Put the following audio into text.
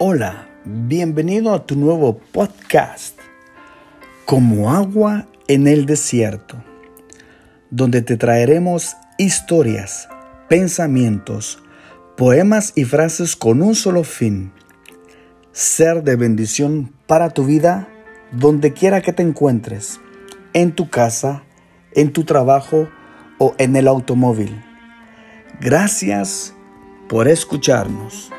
Hola, bienvenido a tu nuevo podcast, Como agua en el desierto, donde te traeremos historias, pensamientos, poemas y frases con un solo fin, ser de bendición para tu vida donde quiera que te encuentres, en tu casa, en tu trabajo o en el automóvil. Gracias por escucharnos.